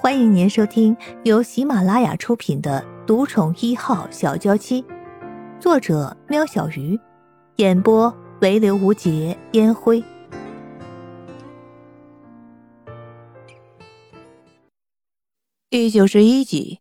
欢迎您收听由喜马拉雅出品的《独宠一号小娇妻》，作者：喵小鱼，演播：唯刘无节烟灰。第九十一集，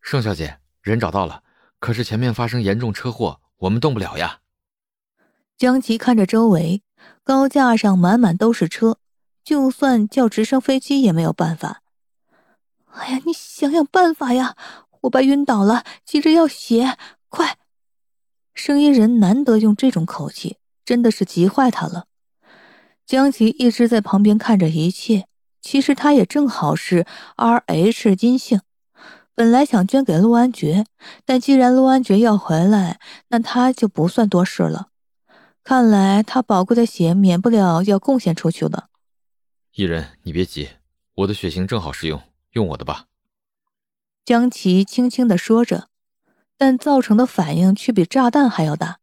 盛小姐，人找到了，可是前面发生严重车祸，我们动不了呀。江琪看着周围，高架上满满都是车，就算叫直升飞机也没有办法。哎呀，你想想办法呀！我爸晕倒了，急着要血，快！声音人难得用这种口气，真的是急坏他了。江琪一直在旁边看着一切，其实他也正好是 Rh 阴性，本来想捐给陆安觉，但既然陆安觉要回来，那他就不算多事了。看来他宝贵的血免不了要贡献出去了。艺人，你别急，我的血型正好适用。用我的吧，江琪轻轻的说着，但造成的反应却比炸弹还要大。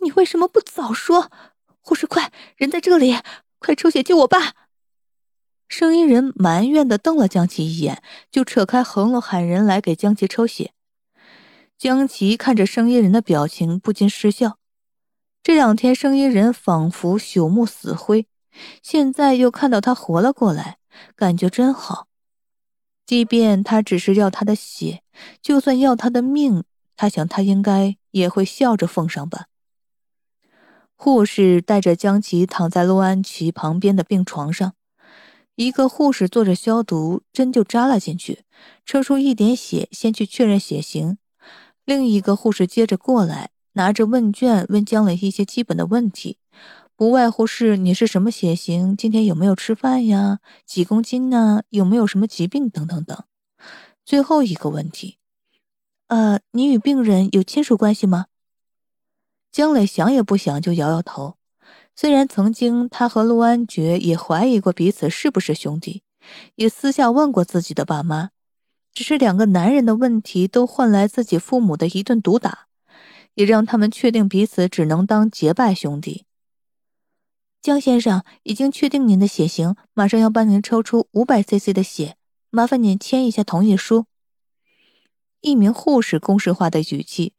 你为什么不早说？护士，快，人在这里，快抽血救我爸！声音人埋怨的瞪了江琪一眼，就扯开喉咙喊人来给江琪抽血。江琪看着声音人的表情，不禁失笑。这两天声音人仿佛朽木死灰，现在又看到他活了过来，感觉真好。即便他只是要他的血，就算要他的命，他想他应该也会笑着奉上吧。护士带着江琪躺在陆安琪旁边的病床上，一个护士做着消毒，针就扎了进去，抽出一点血，先去确认血型。另一个护士接着过来，拿着问卷问江磊一些基本的问题。不外乎是你是什么血型，今天有没有吃饭呀？几公斤呢？有没有什么疾病等等等。最后一个问题，呃，你与病人有亲属关系吗？江磊想也不想就摇摇头。虽然曾经他和陆安觉也怀疑过彼此是不是兄弟，也私下问过自己的爸妈，只是两个男人的问题都换来自己父母的一顿毒打，也让他们确定彼此只能当结拜兄弟。江先生已经确定您的血型，马上要帮您抽出五百 CC 的血，麻烦您签一下同意书。一名护士公式化的语气，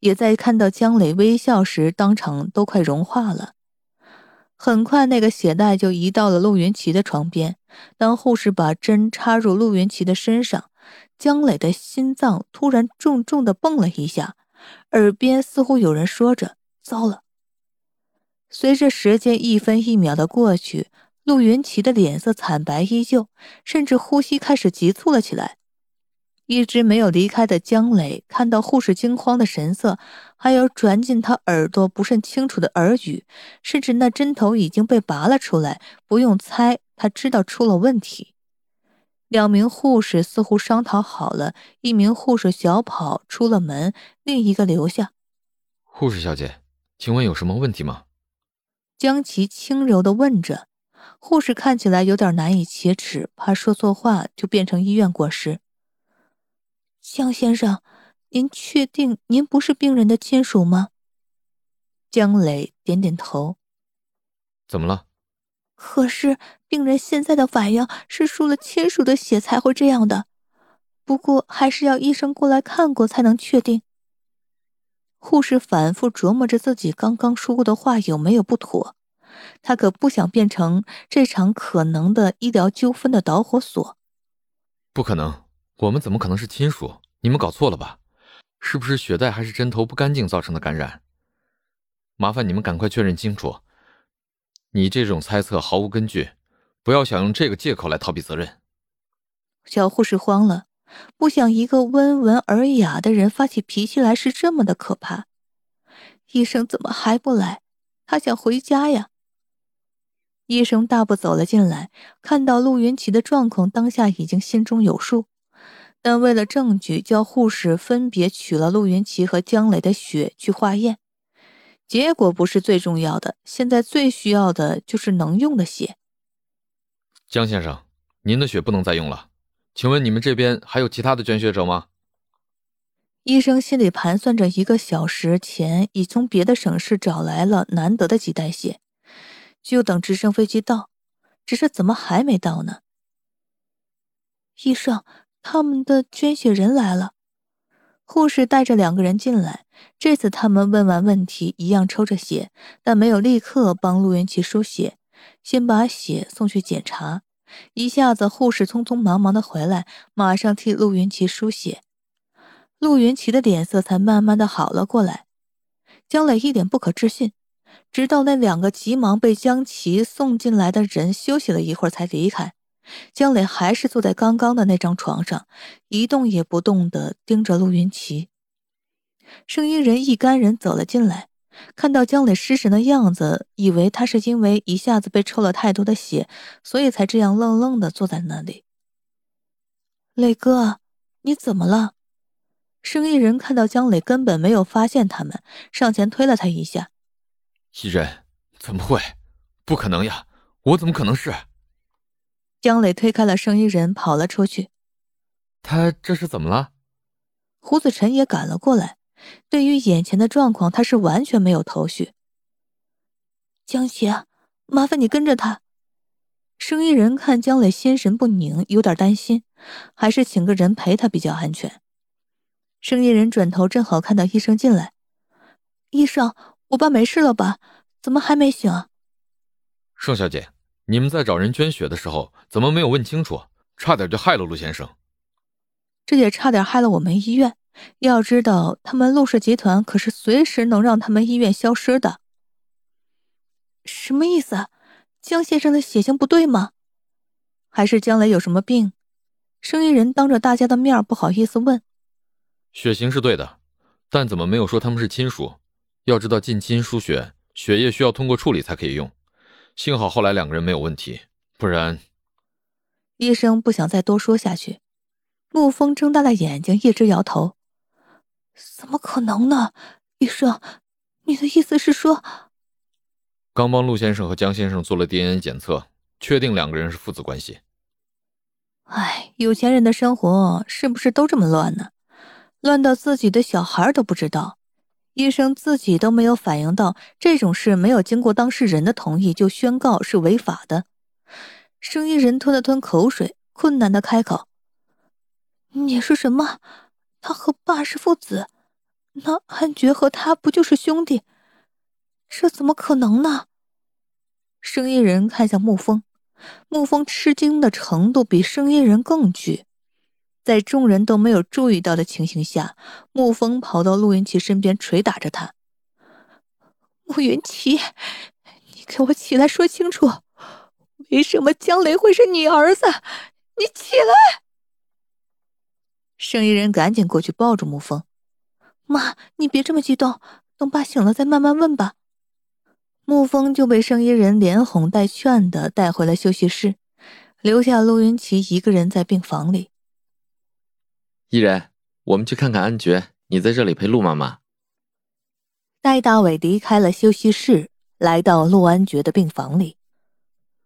也在看到江磊微笑时，当场都快融化了。很快，那个血袋就移到了陆云奇的床边。当护士把针插入陆云奇的身上，江磊的心脏突然重重的蹦了一下，耳边似乎有人说着：“糟了。”随着时间一分一秒的过去，陆云奇的脸色惨白依旧，甚至呼吸开始急促了起来。一直没有离开的江磊看到护士惊慌的神色，还有转进他耳朵不甚清楚的耳语，甚至那针头已经被拔了出来，不用猜，他知道出了问题。两名护士似乎商讨好了，一名护士小跑出了门，另一个留下。护士小姐，请问有什么问题吗？江琪轻柔的问着，护士看起来有点难以启齿，怕说错话就变成医院过失。江先生，您确定您不是病人的亲属吗？江磊点点头。怎么了？可是病人现在的反应是输了亲属的血才会这样的，不过还是要医生过来看过才能确定。护士反复琢磨着自己刚刚说过的话有没有不妥，他可不想变成这场可能的医疗纠纷的导火索。不可能，我们怎么可能是亲属？你们搞错了吧？是不是血袋还是针头不干净造成的感染？麻烦你们赶快确认清楚。你这种猜测毫无根据，不要想用这个借口来逃避责任。小护士慌了。不想一个温文尔雅的人发起脾气来是这么的可怕。医生怎么还不来？他想回家呀。医生大步走了进来，看到陆云奇的状况，当下已经心中有数，但为了证据，叫护士分别取了陆云奇和江磊的血去化验。结果不是最重要的，现在最需要的就是能用的血。江先生，您的血不能再用了。请问你们这边还有其他的捐血者吗？医生心里盘算着，一个小时前已从别的省市找来了难得的几袋血，就等直升飞机到，只是怎么还没到呢？医生，他们的捐血人来了。护士带着两个人进来，这次他们问完问题，一样抽着血，但没有立刻帮陆云奇输血，先把血送去检查。一下子，护士匆匆忙忙的回来，马上替陆云奇输血。陆云奇的脸色才慢慢的好了过来。江磊一脸不可置信，直到那两个急忙被江琪送进来的人休息了一会儿才离开。江磊还是坐在刚刚的那张床上，一动也不动的盯着陆云奇。声音人一干人走了进来，看到江磊失神的样子，以为他是因为一下子被抽了太多的血，所以才这样愣愣的坐在那里。磊哥，你怎么了？生意人看到江磊根本没有发现他们，上前推了他一下。一人，怎么会？不可能呀！我怎么可能是？江磊推开了生意人，跑了出去。他这是怎么了？胡子晨也赶了过来。对于眼前的状况，他是完全没有头绪。江琪，麻烦你跟着他。生意人看江磊心神不宁，有点担心，还是请个人陪他比较安全。生意人转头，正好看到医生进来。医生，我爸没事了吧？怎么还没醒？盛小姐。你们在找人捐血的时候，怎么没有问清楚？差点就害了陆先生。这也差点害了我们医院。要知道，他们陆氏集团可是随时能让他们医院消失的。什么意思？江先生的血型不对吗？还是江磊有什么病？生意人当着大家的面不好意思问。血型是对的，但怎么没有说他们是亲属？要知道，近亲输血，血液需要通过处理才可以用。幸好后来两个人没有问题，不然。医生不想再多说下去。沐风睁大了眼睛，一直摇头：“怎么可能呢？医生，你的意思是说……”刚帮陆先生和江先生做了 DNA 检测，确定两个人是父子关系。哎，有钱人的生活是不是都这么乱呢？乱到自己的小孩都不知道。医生自己都没有反应到这种事没有经过当事人的同意就宣告是违法的。生意人吞了吞口水，困难的开口：“你说什么？他和爸是父子？那安觉和他不就是兄弟？这怎么可能呢？”声音人看向沐风，沐风吃惊的程度比声音人更剧。在众人都没有注意到的情形下，沐风跑到陆云奇身边，捶打着他。陆云奇，你给我起来，说清楚，为什么江雷会是你儿子？你起来！生意人赶紧过去抱住沐风。妈，你别这么激动，等爸醒了再慢慢问吧。沐风就被生意人连哄带劝的带回了休息室，留下陆云奇一个人在病房里。依然，我们去看看安觉。你在这里陪陆妈妈。戴大伟离开了休息室，来到陆安觉的病房里，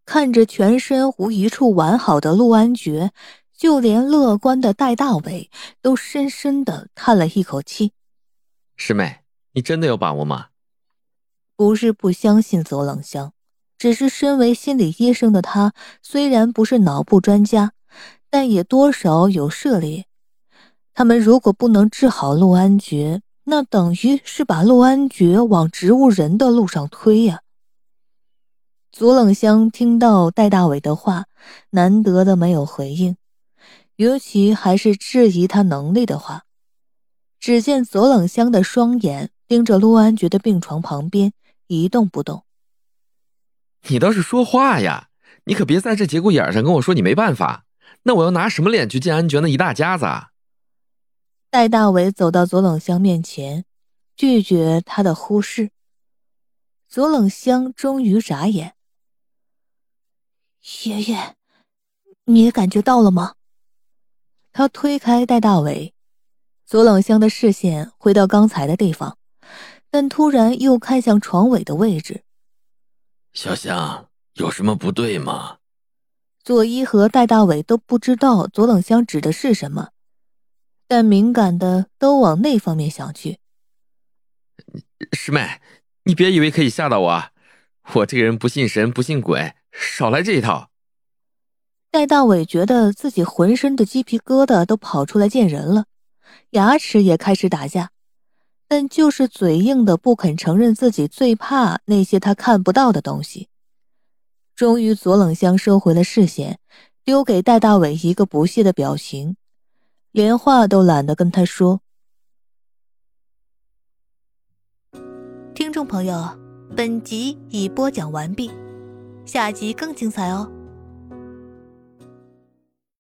看着全身无一处完好的陆安觉，就连乐观的戴大伟都深深的叹了一口气。师妹，你真的有把握吗？不是不相信左冷香，只是身为心理医生的他，虽然不是脑部专家，但也多少有涉猎。他们如果不能治好陆安觉，那等于是把陆安觉往植物人的路上推呀。左冷香听到戴大伟的话，难得的没有回应，尤其还是质疑他能力的话。只见左冷香的双眼盯着陆安觉的病床旁边，一动不动。你倒是说话呀！你可别在这节骨眼上跟我说你没办法，那我要拿什么脸去见安觉那一大家子？啊？戴大伟走到左冷香面前，拒绝他的忽视。左冷香终于眨眼：“爷爷，你也感觉到了吗？”他推开戴大伟，左冷香的视线回到刚才的地方，但突然又看向床尾的位置。小香，有什么不对吗？左一和戴大伟都不知道左冷香指的是什么。但敏感的都往那方面想去。师妹，你别以为可以吓到我，我这个人不信神不信鬼，少来这一套。戴大伟觉得自己浑身的鸡皮疙瘩都跑出来见人了，牙齿也开始打架，但就是嘴硬的不肯承认自己最怕那些他看不到的东西。终于，左冷香收回了视线，丢给戴大伟一个不屑的表情，连话都懒得跟他说。听众朋友，本集已播讲完毕，下集更精彩哦。